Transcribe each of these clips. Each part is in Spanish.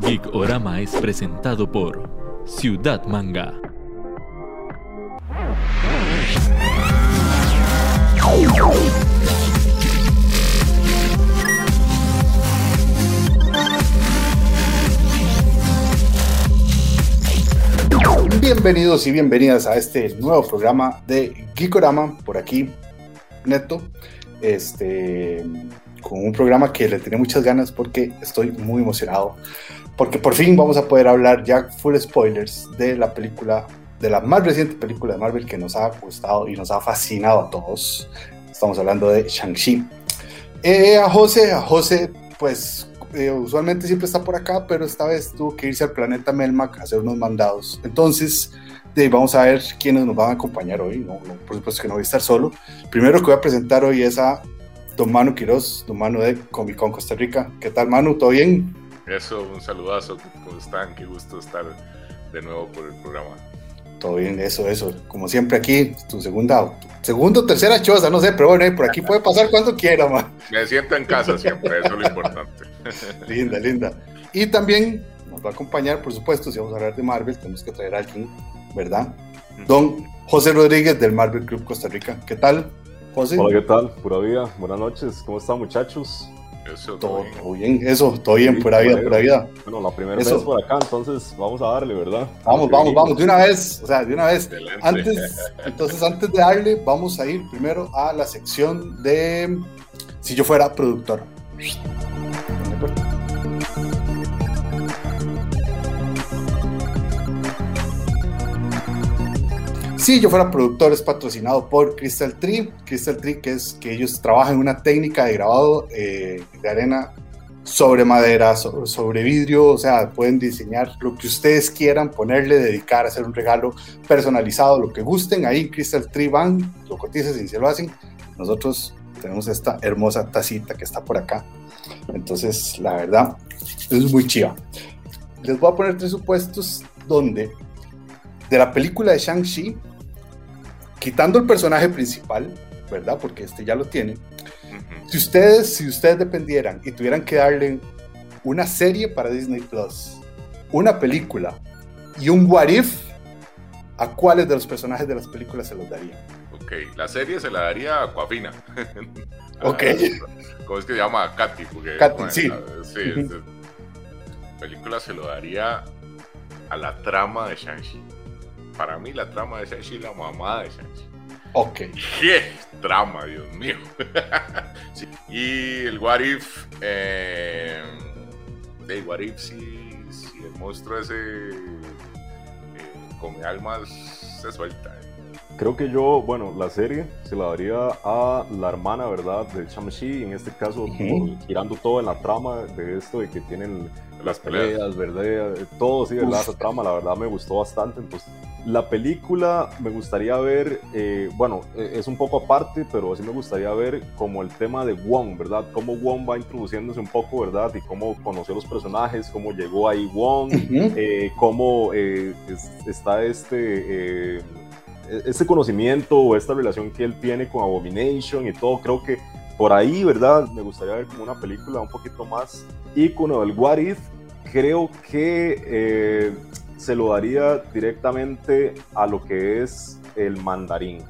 Geekorama es presentado por Ciudad Manga. Bienvenidos y bienvenidas a este nuevo programa de Geekorama, por aquí, Neto, este, con un programa que le tenía muchas ganas porque estoy muy emocionado, porque por fin vamos a poder hablar ya full spoilers de la película, de la más reciente película de Marvel que nos ha gustado y nos ha fascinado a todos. Estamos hablando de Shang-Chi. Eh, a José, a José, pues eh, usualmente siempre está por acá, pero esta vez tuvo que irse al planeta Melmac a hacer unos mandados. Entonces, de, vamos a ver quiénes nos van a acompañar hoy. No, no, por supuesto que no voy a estar solo. Primero que voy a presentar hoy es a don Manu Quiroz, don Manu de Comic Con Costa Rica. ¿Qué tal, Manu? ¿Todo bien? Eso, un saludazo. ¿Cómo están? Qué gusto estar de nuevo por el programa. Todo bien, eso, eso. Como siempre aquí, tu segunda, tu segunda o tercera choza, no sé, pero bueno, por aquí puede pasar cuando quiera, man. Me siento en casa siempre, eso es lo importante. linda, linda. Y también nos va a acompañar, por supuesto, si vamos a hablar de Marvel, tenemos que traer a alguien, ¿verdad? Don José Rodríguez del Marvel Club Costa Rica. ¿Qué tal, José? Hola, ¿qué tal? Pura vida. Buenas noches. ¿Cómo están, muchachos? Eso, todo, todo bien. eso, todo bien, pura vida, pura vida. Bueno, la primera vez por acá, entonces vamos a darle, ¿verdad? Vamos, vamos, vamos, de una vez, o sea, de una vez. Antes, entonces, antes de darle, vamos a ir primero a la sección de si yo fuera productor. Si yo fuera productor es patrocinado por Crystal Tree. Crystal Tree que es que ellos trabajan una técnica de grabado eh, de arena sobre madera, sobre, vidrio, o sea, pueden diseñar lo que ustedes quieran, ponerle, dedicar, hacer un regalo personalizado, lo que gusten. Ahí Crystal Tree van, lo cotizan y se lo hacen. Nosotros tenemos esta hermosa tacita que está por acá. Entonces, la verdad, es muy chiva. Les voy a poner tres supuestos donde de la película de Shang-Chi, quitando el personaje principal, ¿verdad? Porque este ya lo tiene. Si ustedes, si ustedes dependieran y tuvieran que darle una serie para Disney Plus, una película y un what if, ¿a cuáles de los personajes de las películas se los darían? Ok, la serie se la daría a Coafina. ok. ¿Cómo es que se llama? Katy. Porque, Katy, sí. La, sí uh -huh. La película se lo daría a la trama de Shang-Chi. Para mí la trama de Shang-Chi la mamá de Shang-Chi. Ok. ¡Qué trama, Dios mío! sí. Y el What If... Eh, el What If si, si el monstruo ese eh, come almas se suelta. Eh. Creo que yo, bueno, la serie se la daría a la hermana, ¿verdad? De Shang-Chi, en este caso, uh -huh. girando todo en la trama de esto, de que tienen las peleas, ¿verdad? Todo, sí, ¿verdad? Esa trama, la verdad, me gustó bastante. Entonces, la película me gustaría ver, eh, bueno, es un poco aparte, pero sí me gustaría ver como el tema de Wong, ¿verdad? Cómo Wong va introduciéndose un poco, ¿verdad? Y cómo conoció los personajes, cómo llegó ahí Wong, uh -huh. eh, cómo eh, es, está este este conocimiento o esta relación que él tiene con Abomination y todo, creo que por ahí, ¿verdad? Me gustaría ver como una película un poquito más ícono del What If. Creo que eh, se lo daría directamente a lo que es el mandarín.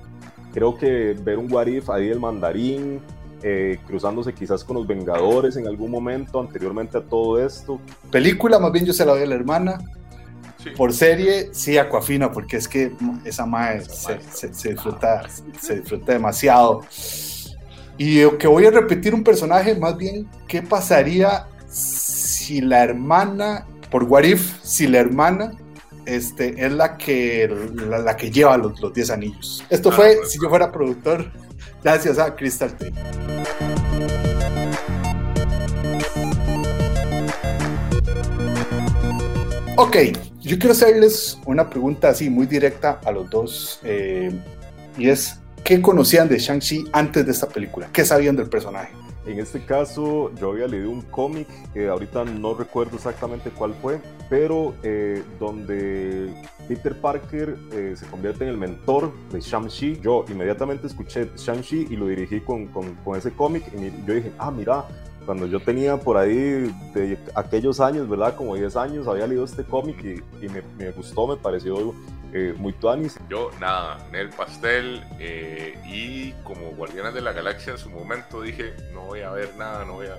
Creo que ver un What If ahí del mandarín, eh, cruzándose quizás con los Vengadores en algún momento anteriormente a todo esto. Película, más bien yo se la doy a la hermana, Sí. Por serie, sí, Aquafina, porque es que esa madre se, se, se, disfruta, se disfruta demasiado. Y que voy a repetir un personaje, más bien, ¿qué pasaría si la hermana, por What If, si la hermana este, es la que, la, la que lleva los, los 10 anillos? Esto ah, fue, pues, si yo fuera productor, gracias a Crystal Tree. Ok, yo quiero hacerles una pregunta así muy directa a los dos eh, y es, ¿qué conocían de Shang-Chi antes de esta película? ¿Qué sabían del personaje? En este caso yo había leído un cómic, que ahorita no recuerdo exactamente cuál fue, pero eh, donde Peter Parker eh, se convierte en el mentor de Shang-Chi. Yo inmediatamente escuché Shang-Chi y lo dirigí con, con, ese cómic y yo dije, ah, mira, cuando yo tenía por ahí de aquellos años, ¿verdad? Como 10 años, había leído este cómic y, me, me, gustó, me pareció eh, muy tuanis. Yo, nada, Nel Pastel eh, y como Guardianes de la Galaxia en su momento dije, no voy a ver nada, no voy a,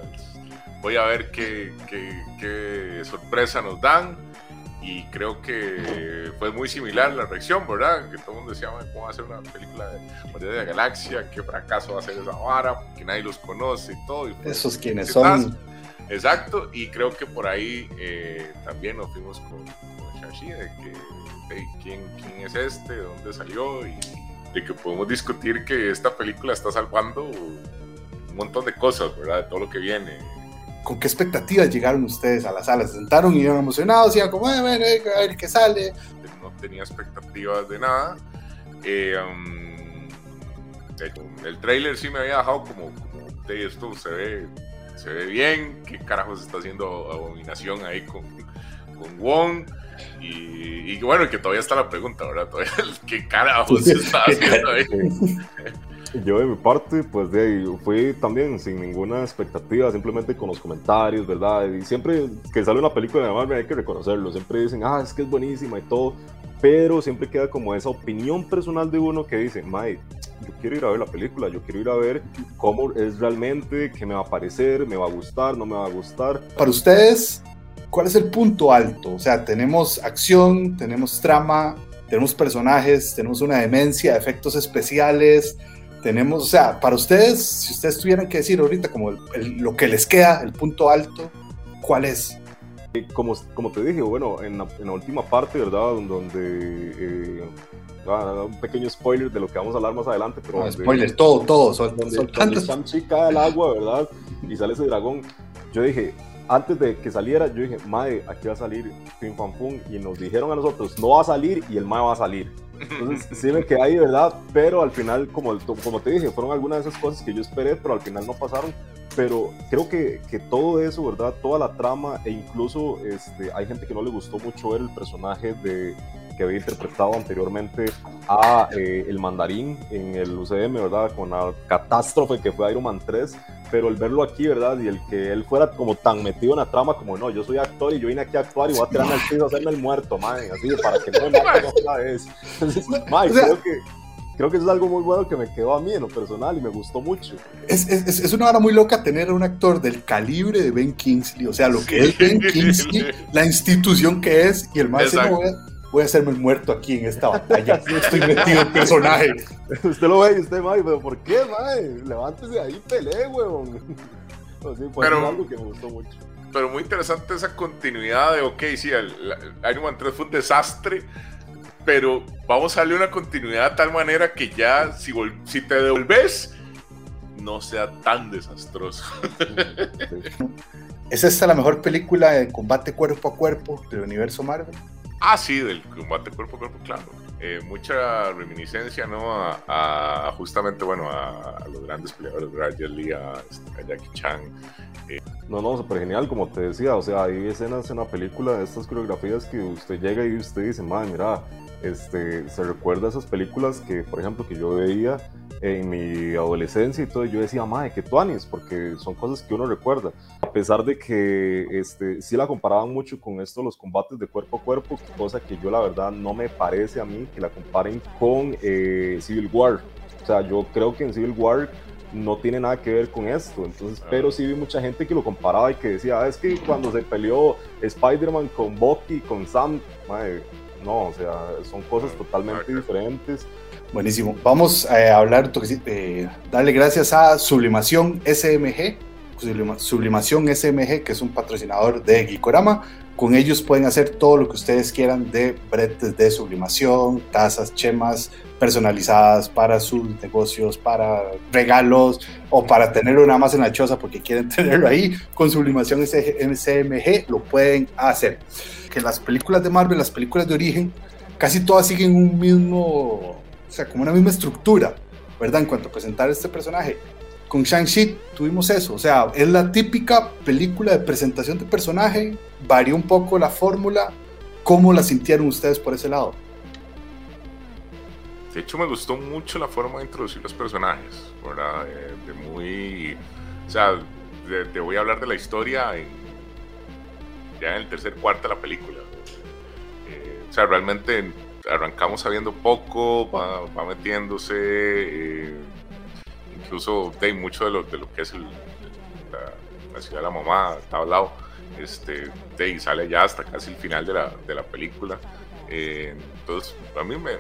voy a ver qué, qué, qué sorpresa nos dan y creo que fue muy similar la reacción, ¿verdad? Que todo el mundo decía, ¿cómo va a ser una película de, de la Galaxia? ¿Qué fracaso va a ser esa vara? Que nadie los conoce y todo. Y Esos quienes son. Exacto, y creo que por ahí eh, también nos fuimos con, Shashi, de que ¿quién, quién es este, de dónde salió, y de que podemos discutir que esta película está salvando un montón de cosas, ¿verdad? De todo lo que viene ¿Con qué expectativas llegaron ustedes a la sala? ¿Se sentaron y iban emocionados? Y iban como, a ver, a ver qué sale. No tenía expectativas de nada. Eh, um, el trailer sí me había dejado como, como de esto se ve, se ve bien. ¿Qué carajos está haciendo Abominación ahí con, con Wong? Y, y, bueno, que todavía está la pregunta, ¿verdad? Todavía, ¿Qué carajos está haciendo ahí? Yo de mi parte, pues de ahí fui también sin ninguna expectativa, simplemente con los comentarios, ¿verdad? Y siempre que sale una película de Marvel hay que reconocerlo, siempre dicen, ah, es que es buenísima y todo, pero siempre queda como esa opinión personal de uno que dice, Mike, yo quiero ir a ver la película, yo quiero ir a ver cómo es realmente, qué me va a parecer, me va a gustar, no me va a gustar. Para ustedes, ¿cuál es el punto alto? O sea, tenemos acción, tenemos trama, tenemos personajes, tenemos una demencia, efectos especiales, tenemos, o sea, para ustedes, si ustedes tuvieran que decir ahorita como lo que les queda, el punto alto, ¿cuál es? Como, como te dije, bueno, en la, en la última parte, ¿verdad? Donde... Eh, un pequeño spoiler de lo que vamos a hablar más adelante, pero... Ah, spoiler, todo, todo. Son, donde, son donde Shang-Chi cae al agua, ¿verdad? Y sale ese dragón. Yo dije, antes de que saliera, yo dije, Mae, aquí va a salir Pim Pam Pum. Y nos dijeron a nosotros, no va a salir y el Mae va a salir. Entonces, sí me quedé ahí, ¿verdad? Pero al final, como, como te dije, fueron algunas de esas cosas que yo esperé, pero al final no pasaron. Pero creo que, que todo eso, ¿verdad? Toda la trama, e incluso este, hay gente que no le gustó mucho ver el personaje de, que había interpretado anteriormente a eh, el mandarín en el UCM, ¿verdad? Con la catástrofe que fue Iron Man 3, pero el verlo aquí, ¿verdad? Y el que él fuera como tan metido en la trama como, no, yo soy actor y yo vine aquí a actuar y voy a tirarme al piso a hacerme el muerto, man, así, para que no me maten otra vez. Entonces, man, creo que creo que eso es algo muy bueno que me quedó a mí en lo personal y me gustó mucho. Es, es, es una hora muy loca tener a un actor del calibre de Ben Kingsley, o sea, lo que es Ben Kingsley, la institución que es, y el más no voy a hacerme el muerto aquí en esta batalla. estoy metido en personaje. usted lo ve y usted, Mae, pero ¿por qué, Mae? Levántese ahí y pelee, huevón. Así, fue pero, algo que me gustó mucho. Pero muy interesante esa continuidad de, ok, sí, el, el Iron Man 3 fue un desastre, pero vamos a darle una continuidad de tal manera que ya, si, si te devolves, no sea tan desastroso. ¿Es esta la mejor película de combate cuerpo a cuerpo del universo Marvel? Ah, sí, del combate cuerpo a cuerpo, claro. Eh, mucha reminiscencia, ¿no? A, justamente, bueno, a, los grandes peleadores, Jet Lee, a, Jackie Chan. Eh. No, no, súper genial, como te decía, o sea, hay escenas en la película de estas coreografías que usted llega y usted dice, madre, mira, este, se recuerda a esas películas que, por ejemplo, que yo veía en mi adolescencia y todo, yo decía, madre, que tuanis, porque son cosas que uno recuerda. A pesar de que este, sí la comparaban mucho con esto, los combates de cuerpo a cuerpo, cosa que yo la verdad no me parece a mí que la comparen con eh, Civil War. O sea, yo creo que en Civil War no tiene nada que ver con esto. Entonces, pero sí vi mucha gente que lo comparaba y que decía, ah, es que cuando se peleó Spider-Man con Bucky, con Sam, madre, no, o sea, son cosas totalmente diferentes. Buenísimo. Vamos a hablar, eh, darle gracias a Sublimación SMG, Sublimación SMG, que es un patrocinador de Gikorama. Con ellos pueden hacer todo lo que ustedes quieran de bretes de sublimación, tazas, chemas personalizadas para sus negocios, para regalos o para tenerlo nada más en la choza porque quieren tenerlo ahí. Con Sublimación SMG lo pueden hacer. Que las películas de Marvel, las películas de origen, casi todas siguen un mismo o sea, como una misma estructura, ¿verdad? En cuanto a presentar este personaje. Con Shang-Chi tuvimos eso, o sea, es la típica película de presentación de personaje, varió un poco la fórmula, ¿cómo la sintieron ustedes por ese lado? De hecho, me gustó mucho la forma de introducir los personajes. De, muy. O sea, te, voy a hablar de la historia ya en el tercer cuarto de la película. Eh, o sea, realmente arrancamos sabiendo poco, va, metiéndose, eh, incluso de mucho de lo, de lo que es la, ciudad de la mamá, está hablado, este, de, sale ya hasta casi el final de la, de la película. Eh, entonces, a mí me,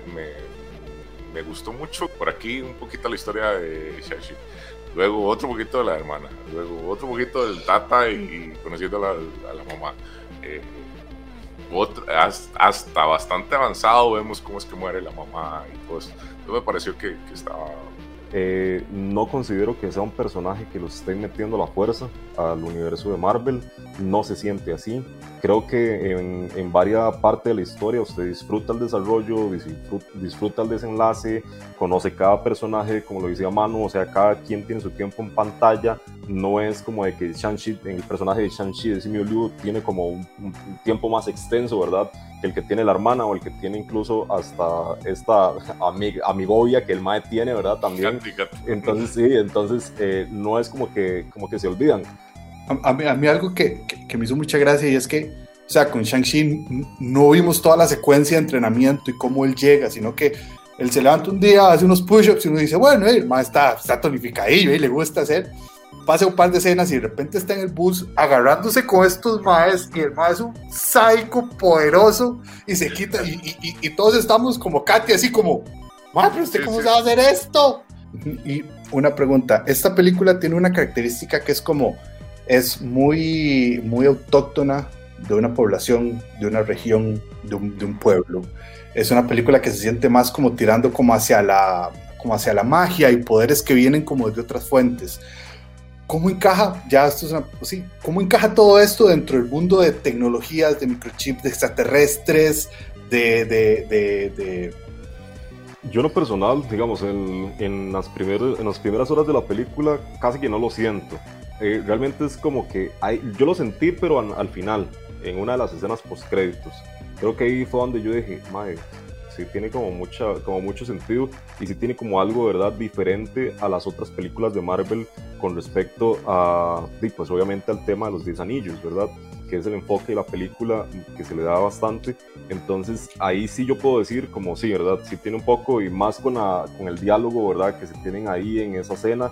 me, gustó mucho por aquí un poquito la historia de Shashi. Luego otro poquito de la hermana, luego otro poquito del tata y, conociendo a la, mamá. Eh, hasta, bastante avanzado vemos cómo es que muere la mamá y todo eso. Entonces me pareció que estaba eh, no considero que sea un personaje que los esté metiendo la fuerza al universo de Marvel. No se siente así. Creo que en, en varias partes de la historia usted disfruta el desarrollo, disfruta, el desenlace, conoce cada personaje, como lo decía Manu, o sea, cada quien tiene su tiempo en pantalla. No es como de que Shang-Chi, el personaje de Shang-Chi de Simu Liu tiene como un, tiempo más extenso, ¿verdad? Que el que tiene la hermana o el que tiene incluso hasta esta amig amigovia que el Mae tiene, ¿verdad? También. Entonces, sí, entonces eh, no es como que, como que se olvidan. A, mí, algo que, que, me hizo mucha gracia y es que, o sea, con Shang-Chi no vimos toda la secuencia de entrenamiento y cómo él llega, sino que él se levanta un día, hace unos push-ups y uno dice, bueno, el más está, está tonificadillo y le gusta hacer. Pasa un par de escenas y de repente está en el bus agarrándose con estos maes y el mae es un psycho poderoso y se quita y, y, y, todos estamos como Katy así como, mae, pero usted cómo se va a hacer esto? Y una pregunta, esta película tiene una característica que es como es muy, muy autóctona de una población, de una región, de un, pueblo. Es una película que se siente más como tirando como hacia la, como hacia la magia y poderes que vienen como de otras fuentes. ¿Cómo encaja, ya esto es pues sí, cómo encaja todo esto dentro del mundo de tecnologías, de microchips, de extraterrestres, de, de, de, Yo lo personal, digamos, en, en, las primeras, en las primeras horas de la película casi que no lo siento. Eh, realmente es como que hay, yo lo sentí, pero al, final, en una de las escenas post créditos. Creo que ahí fue donde yo dije, madre, sí tiene como, mucha, como mucho sentido y sí tiene como algo, ¿verdad?, diferente a las otras películas de Marvel con respecto a, pues obviamente al tema de los 10 anillos, ¿verdad? Que es el enfoque de la película que se le da bastante. Entonces ahí sí yo puedo decir como sí, ¿verdad? Sí tiene un poco y más con, con el diálogo, ¿verdad? Que se tienen ahí en esa escena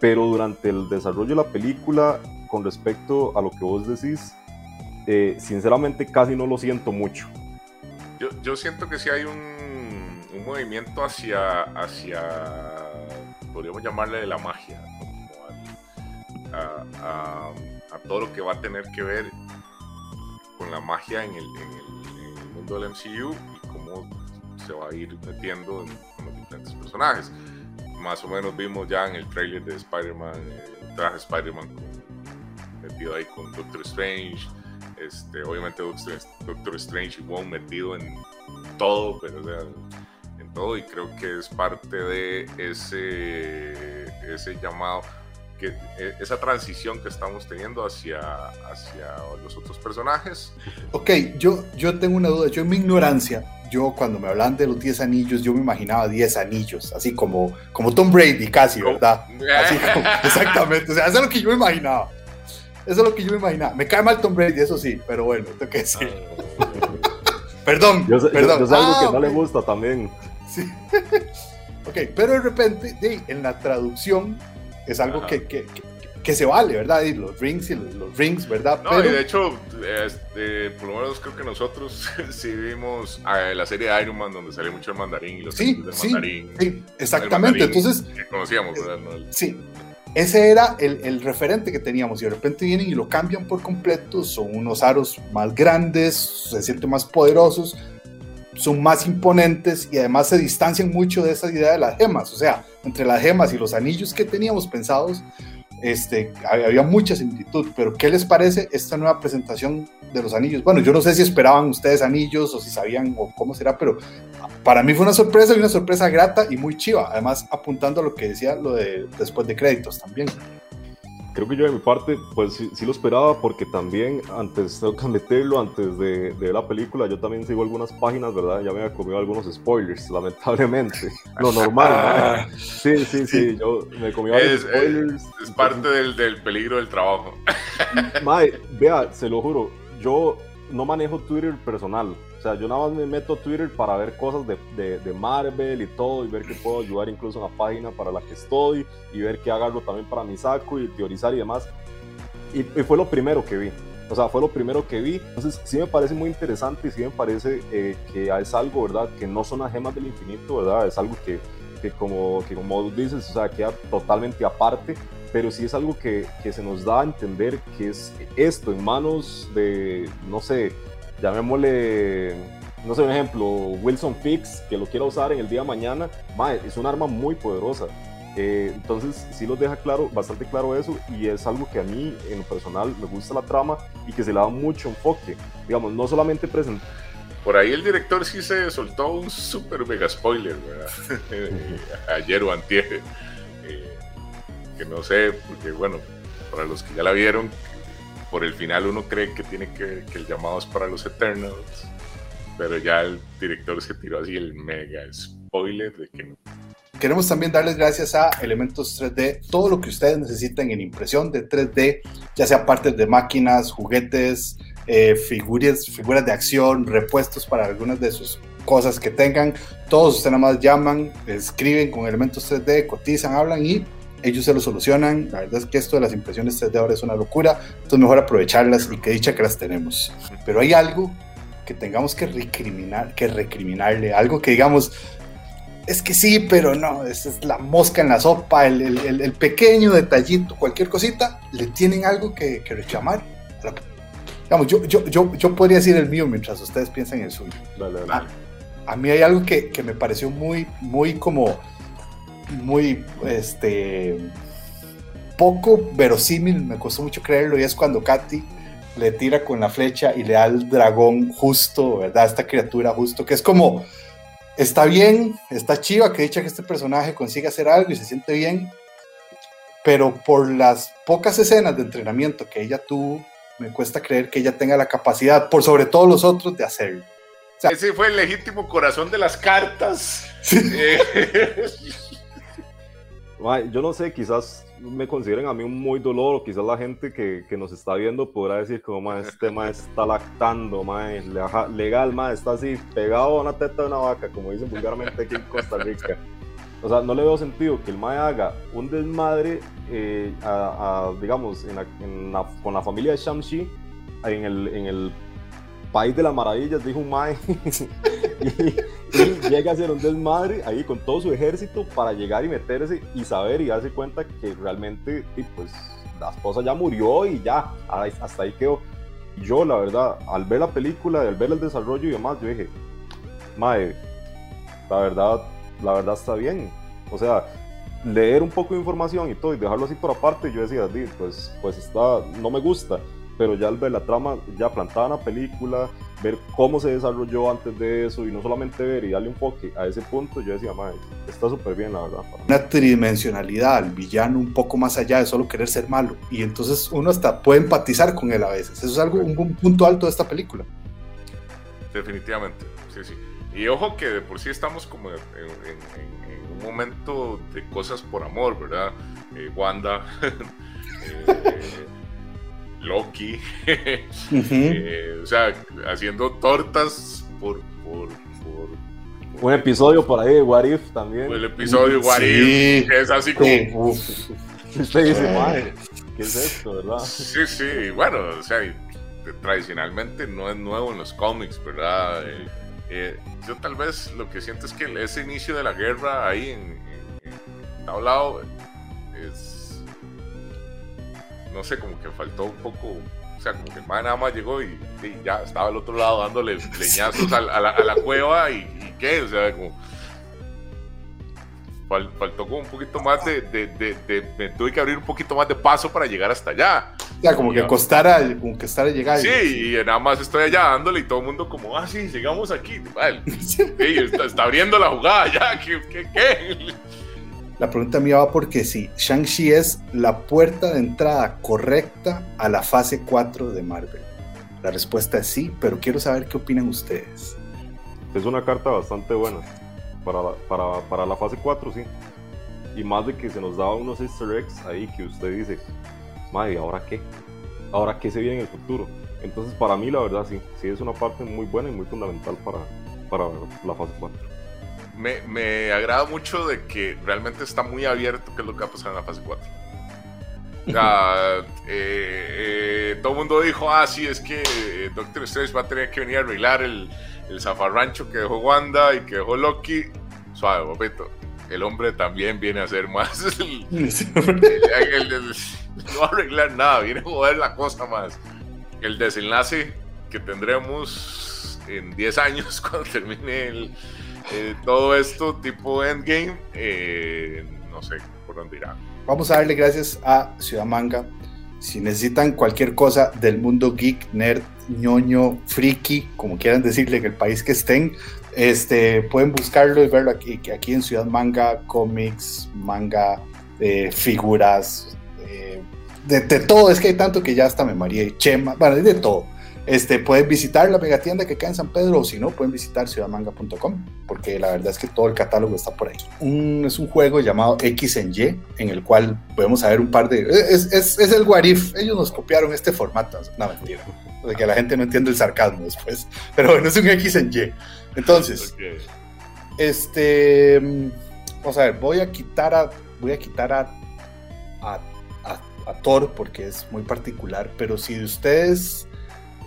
pero durante el desarrollo de la película, con respecto a lo que vos decís, eh, sinceramente casi no lo siento mucho. Yo, yo siento que sí hay un, un, movimiento hacia, hacia, podríamos llamarle de la magia, a, a, todo lo que va a tener que ver con la magia en el, mundo del MCU y cómo se va a ir metiendo en, con los diferentes personajes más o menos vimos ya en el trailer de Spider-Man, el traje Spider-Man metido ahí con Doctor Strange. Este, obviamente Doctor, Strange y Wong metido en todo, pero en todo, y creo que es parte de ese, ese llamado, que, e, esa transición que estamos teniendo hacia, hacia los otros personajes. Ok, yo, yo tengo una duda, yo en mi ignorancia, yo cuando me hablan de los 10 anillos, yo me imaginaba 10 anillos, así como, como Tom Brady casi, ¿verdad? Así exactamente, o sea, eso es lo que yo me imaginaba. Eso es lo que yo me imaginaba. Me cae mal Tom Brady, eso sí, pero bueno, tengo que decir. perdón, perdón. Yo, algo que ah, no le gusta también. Sí. ok, pero de repente, en la traducción es algo que, que, que se vale, ¿verdad? Y los rings y los, rings, ¿verdad? No, y de hecho, este, por lo menos creo que nosotros sí vimos eh, la serie de Iron Man donde sale mucho el mandarín y los sí, del sí, mandarín. Sí, exactamente. Entonces, que conocíamos, ¿verdad? sí, ese era el, referente que teníamos y de repente vienen y lo cambian por completo. Son unos aros más grandes, se sienten más poderosos, son más imponentes y además se distancian mucho de esa idea de las gemas. O sea, entre las gemas y los anillos que teníamos pensados, este, había mucha similitud, pero ¿qué les parece esta nueva presentación de los anillos? Bueno, yo no sé si esperaban ustedes anillos o si sabían o cómo será, pero para mí fue una sorpresa y una sorpresa grata y muy chiva, además apuntando a lo que decía lo de después de créditos también. Creo que yo de mi parte, pues sí, lo esperaba porque también antes, tengo que admitirlo, antes de, de, la película, yo también sigo algunas páginas, ¿verdad? Ya me había comido algunos spoilers, lamentablemente. Lo normal, ¿no? Sí, sí, sí, yo me comí varios spoilers. Es, parte del, del, peligro del trabajo. Mae, vea, se lo juro, yo no manejo Twitter personal. O sea, yo nada más me meto a Twitter para ver cosas de, de, Marvel y todo, y ver que puedo ayudar incluso en la página para la que estoy, y ver que hago también para mi saco, y teorizar y demás. Y, fue lo primero que vi. O sea, fue lo primero que vi. Entonces, sí me parece muy interesante y sí me parece eh, que es algo, ¿verdad? Que no son las gemas del infinito, ¿verdad? Es algo que, que como, que como dices, o sea, queda totalmente aparte pero sí es algo que, que, se nos da a entender que es esto en manos de, no sé, llamémosle, no sé, un ejemplo, Wilson Fix, que lo quiera usar en el día de mañana, es un arma muy poderosa. Eh, entonces sí los deja claro, bastante claro eso y es algo que a mí en lo personal me gusta la trama y que se le da mucho enfoque. Digamos, no solamente presentar por ahí el director sí se soltó un super mega spoiler, ¿verdad? Ayer o antier. Eh, que no sé, porque bueno, para los que ya la vieron, por el final uno cree que tiene que, que el llamado es para los Eternals, pero ya el director se tiró así el mega spoiler de que Queremos también darles gracias a Elementos 3D, todo lo que ustedes necesiten en impresión de 3D, ya sea partes de máquinas, juguetes, eh, figuras, figuras de acción, repuestos para algunas de sus cosas que tengan. Todos ustedes nada más llaman, escriben con Elementos 3D, cotizan, hablan y ellos se lo solucionan. La verdad es que esto de las impresiones 3D ahora es una locura, entonces mejor aprovecharlas y que dicha que las tenemos. Pero hay algo que tengamos que recriminar, que recriminarle, algo que digamos, es que sí, pero no, esa es la mosca en la sopa, el, el, pequeño detallito, cualquier cosita, le tienen algo que, que reclamar. Digamos, yo, yo, yo, yo, podría decir el mío mientras ustedes piensan en el suyo. A, a, mí hay algo que, que me pareció muy, muy como muy, este, poco verosímil, me costó mucho creerlo, y es cuando Katy le tira con la flecha y le da al dragón justo, ¿verdad? Esta criatura justo, que es como, está bien, está chiva, que dicha que este personaje consiga hacer algo y se siente bien, pero por las pocas escenas de entrenamiento que ella tuvo, me cuesta creer que ella tenga la capacidad, por sobre todos los otros, de hacerlo. Ese fue el legítimo corazón de las cartas. Eh, yo no sé, quizás me consideren a mí un muy dolor, o quizás la gente que, que nos está viendo podrá decir como, este ma está lactando, ma, legal, ma, está así pegado a una teta de una vaca, como dicen vulgarmente aquí en Costa Rica. O sea, no le veo sentido que el mae haga un desmadre, eh, a, digamos, en con la familia de Shamshi en el, en el país de las maravillas, dijo un mae, y, llega a ser un desmadre ahí con todo su ejército para llegar y meterse y saber y darse cuenta que realmente, pues, la esposa ya murió y ya, hasta ahí quedó. Yo, la verdad, al ver la película, al ver el desarrollo y demás, yo dije, mae, la verdad, la verdad está bien. O sea, leer un poco de información y todo y dejarlo así por aparte, yo decía, pues, pues está, no me gusta pero ya al ver la trama ya plantada en la película, ver cómo se desarrolló antes de eso y no solamente ver y darle un enfoque a ese punto, yo decía, madre, está súper bien, la verdad. Una tridimensionalidad, el villano un poco más allá de solo querer ser malo y entonces uno hasta puede empatizar con él a veces. Eso es algo, un, punto alto de esta película. Definitivamente, sí, sí. Y ojo que de por sí estamos como en, un momento de cosas por amor, ¿verdad? Eh, Wanda. eh, Loki, eh, o sea, haciendo tortas por, por, por, un episodio por ahí de What If también. El episodio de What If, es así como. Usted dice, madre, ¿qué es esto, verdad? Sí, sí, bueno, o sea, tradicionalmente no es nuevo en los cómics, ¿verdad? Eh, eh, yo tal vez lo que siento es que ese inicio de la guerra ahí en, en, en es no sé, como que faltó un poco, o sea, como que el man nada más llegó y, ya estaba al otro lado dándole leñazos a, la, a la, cueva y, qué, o sea, como faltó como un poquito más de, de, de, me tuve que abrir un poquito más de paso para llegar hasta allá. O sea, como que costara, como que costara llegar. Sí, y nada más estoy allá dándole y todo el mundo como, ah, sí, llegamos aquí. Vale. está, está, abriendo la jugada ya, ¿qué? qué, qué? La pregunta mía va porque si Shang-Chi es la puerta de entrada correcta a la fase 4 de Marvel. La respuesta es sí, pero quiero saber qué opinan ustedes. Es una carta bastante buena para la, para, para la fase 4, sí. Y más de que se nos daba unos easter eggs ahí que usted dice, madre, ¿ahora qué? ¿Ahora qué se viene en el futuro? Entonces, para mí, la verdad, sí, sí es una parte muy buena y muy fundamental para, para la fase 4. Me, me agrada mucho de que realmente está muy abierto qué es lo que va a pasar en la fase 4. O sea, eh, eh, todo el mundo dijo, ah, sí, es que eh, Doctor Strange va a tener que venir a arreglar el, el zafarrancho que dejó Wanda y que dejó Loki. Suave, papito. El hombre también viene a hacer más. El, el, el, no va a arreglar nada, viene a joder la cosa más. El desenlace que tendremos en 10 años cuando termine todo esto tipo Endgame, no sé por dónde irá vamos a darle gracias a Ciudad Manga. Si necesitan cualquier cosa del mundo geek, nerd, ñoño, friki, como quieran decirle en el país que estén, este, pueden buscarlo y verlo aquí, aquí en Ciudad Manga, cómics, manga, eh, figuras, eh, de, todo, es que hay tanto que ya hasta me maría y chema, bueno, de todo. Este, pueden visitar la megatienda que queda en San Pedro o si no, pueden visitar ciudadmanga.com porque la verdad es que todo el catálogo está por ahí. es un juego llamado X en Y en el cual podemos saber un par de... Es, es, es el Warif, ellos nos copiaron este formato, no mentira, de que la gente no entiende el sarcasmo después, pero bueno, es un X en Y. Entonces, okay. este... Vamos a ver, voy a quitar a... Voy a quitar a, a, a, a Thor porque es muy particular, pero si ustedes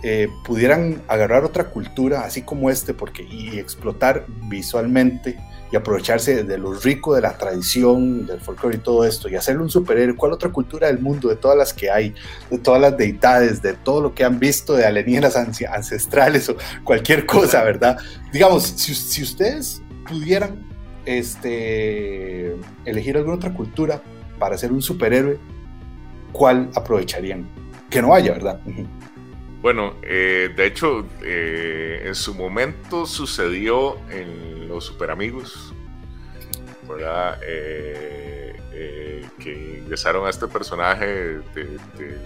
eh, pudieran agarrar otra cultura así como este porque, y explotar visualmente y aprovecharse de lo rico de la tradición, del folclore y todo esto, y hacerle un superhéroe, ¿cuál otra cultura del mundo, de todas las que hay, de todas las deidades, de todo lo que han visto de alienígenas ancestrales o cualquier cosa, ¿verdad? Digamos, si, si ustedes pudieran este, elegir alguna otra cultura para ser un superhéroe, ¿cuál aprovecharían? Que no haya, ¿verdad? Bueno, eh, de hecho, eh, en su momento sucedió en Los Super Amigos, ¿verdad? Eh, que ingresaron a este personaje de, de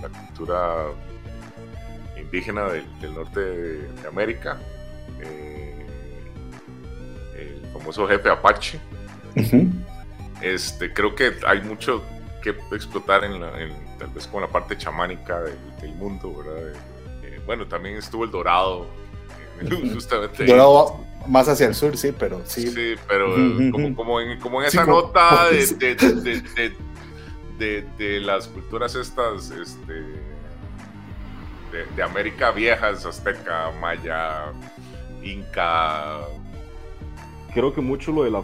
la cultura indígena del, del norte de, de América, el famoso jefe Apache. Uh -huh. este, creo que hay mucho que explotar en, la, en tal vez con la parte chamánica del, del mundo, ¿verdad? Eh, bueno, también estuvo el dorado, eh, justamente. Dorado más hacia el sur, sí, pero sí. Sí, pero como, como, en, como en esa sí, nota de, de, de, de, de, las culturas estas, este, de, América viejas, azteca, maya, inca, creo que mucho lo de, la,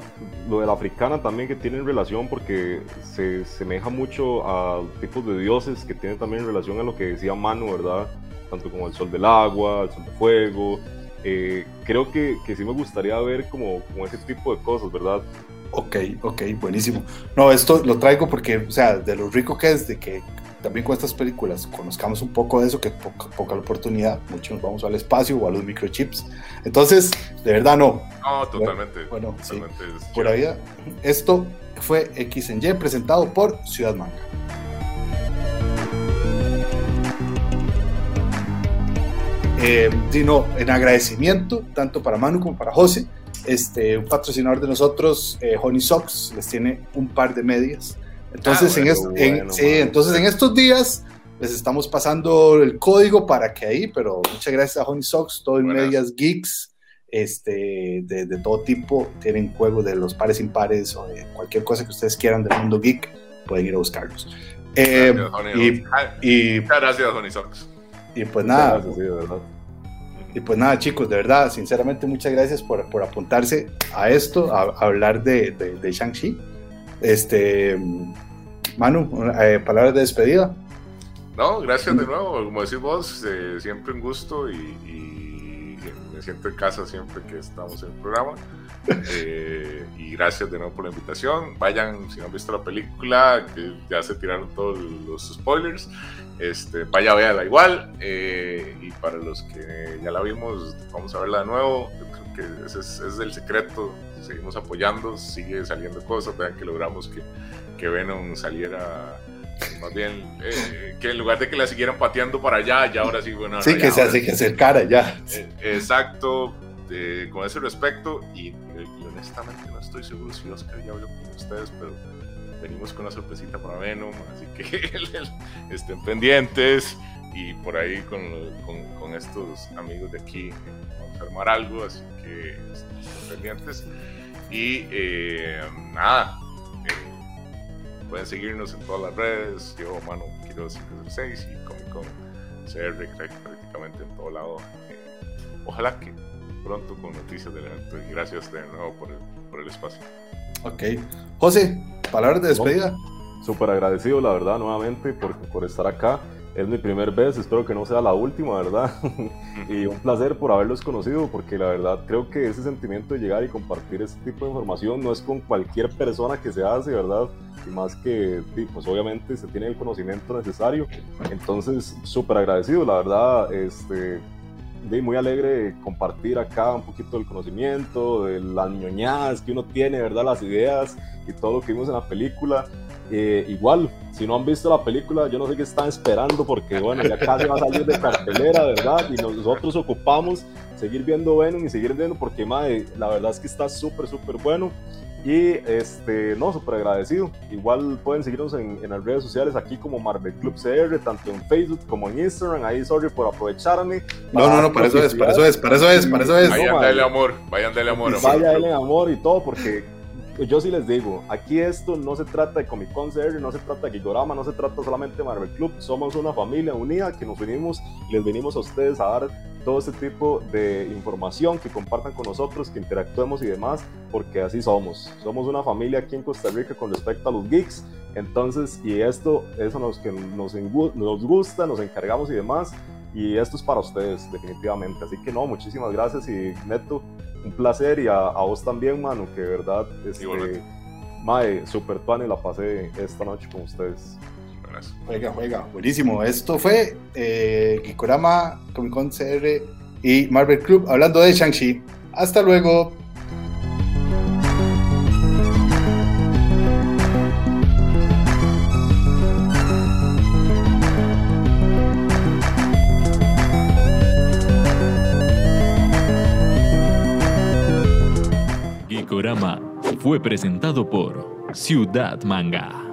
lo de la africana también que tiene relación porque se semeja mucho a tipos de dioses que tienen también relación a lo que decía Manu, ¿verdad? Tanto como el sol del agua, el sol del fuego. Eh, creo que, que, sí me gustaría ver como, como ese tipo de cosas, ¿verdad? Ok, ok, buenísimo. No, esto lo traigo porque, o sea, de lo rico que es de que también con estas películas conozcamos un poco de eso, que poca, poca la oportunidad, muchos nos vamos al espacio o a los microchips. Entonces, de verdad no. No, totalmente. Bueno, totalmente sí, por ahí, esto fue X en Y presentado por Ciudad Manga. Eh, Dino, en agradecimiento tanto para Manu como para José, este, un patrocinador de nosotros, eh, Honey Socks, les tiene un par de medias entonces, ah, bueno, en, es, en bueno, sí, entonces en estos días les estamos pasando el código para que ahí, pero muchas gracias a Honey Socks, todo en medias geeks, este, de, de, todo tipo, tienen juegos de los pares impares o de cualquier cosa que ustedes quieran del mundo geek, pueden ir a buscarlos. Eh, gracias, y, gracias, Honey Socks. Y pues nada. Gracias, sí, de verdad. Y pues nada, chicos, de verdad, sinceramente, muchas gracias por, por apuntarse a esto, a, a hablar de, de, de Shang-Chi. Este, Manu, eh, palabras de despedida. No, gracias de nuevo. Como decís vos, eh, siempre un gusto y, y, me siento en casa siempre que estamos en el programa. Eh, y gracias de nuevo por la invitación. Vayan, si no han visto la película, que ya se tiraron todos los spoilers, este, vaya a verla igual. Eh, y para los que ya la vimos, vamos a verla de nuevo. Yo creo que ese es, es el secreto. Seguimos apoyando, sigue saliendo cosas. Vean que logramos que, que Venom saliera más bien eh, que en lugar de que la siguieran pateando para allá, ya ahora sí, bueno. Sí, que se hace que acercara ya. exacto, con ese respecto, y, honestamente no estoy seguro si Oscar ya habló con ustedes, pero venimos con una sorpresita para Venom, así que estén pendientes y por ahí con, con, estos amigos de aquí vamos a armar algo, así que estén pendientes. Y eh, nada, eh, pueden seguirnos en todas las redes, yo, Mano Kilo 506 y Comic Con CR prácticamente en todo lado. Eh, ojalá que pronto con noticias del evento y gracias de nuevo por el, por el espacio. Ok. José, palabras de despedida. Súper agradecido, la verdad, nuevamente por, por estar acá. Es mi primer vez, espero que no sea la última, ¿verdad? y un placer por haberlos conocido, porque la verdad creo que ese sentimiento de llegar y compartir este tipo de información no es con cualquier persona que se hace, ¿verdad? Y más que, pues obviamente se tiene el conocimiento necesario. Entonces, súper agradecido, la verdad, este, muy alegre compartir acá un poquito del conocimiento, de las ñoñadas que uno tiene, ¿verdad? Las ideas y todo lo que vimos en la película. Eh, igual, si no han visto la película, yo no sé qué están esperando porque, bueno, ya casi va a salir de cartelera, ¿verdad? Y nosotros ocupamos seguir viendo Venom y seguir viendo porque, madre, la verdad es que está súper, súper bueno. Y este, no, súper agradecido. Igual pueden seguirnos en, en, las redes sociales aquí como Marvel Club CR, tanto en Facebook como en Instagram. Ahí, sorry por aprovecharme. No, no, no, para eso es, para eso es, para eso es, para eso es. Vayan, dale amor, vayan, dale amor. Vayan, dale amor y todo, porque yo sí les digo, aquí esto no se trata de Comic Con CR, no se trata de Gigorama, no se trata solamente de Marvel Club. Somos una familia unida que nos venimos les venimos a ustedes a dar todo este tipo de información, que compartan con nosotros, que interactuemos y demás, porque así somos. Somos una familia aquí en Costa Rica con respecto a los geeks. Entonces, y esto, eso nos, que nos, nos gusta, nos encargamos y demás. Y esto es para ustedes, definitivamente. Así que no, muchísimas gracias y Neto, un placer. Y a, vos también, mano, que de verdad, este, Mae, super pan y la pasé esta noche con ustedes. Juega, juega, buenísimo. Esto fue eh, Gikorama, Comic Con CR y Marvel Club hablando de Shang-Chi. Hasta luego. Fue presentado por Ciudad Manga.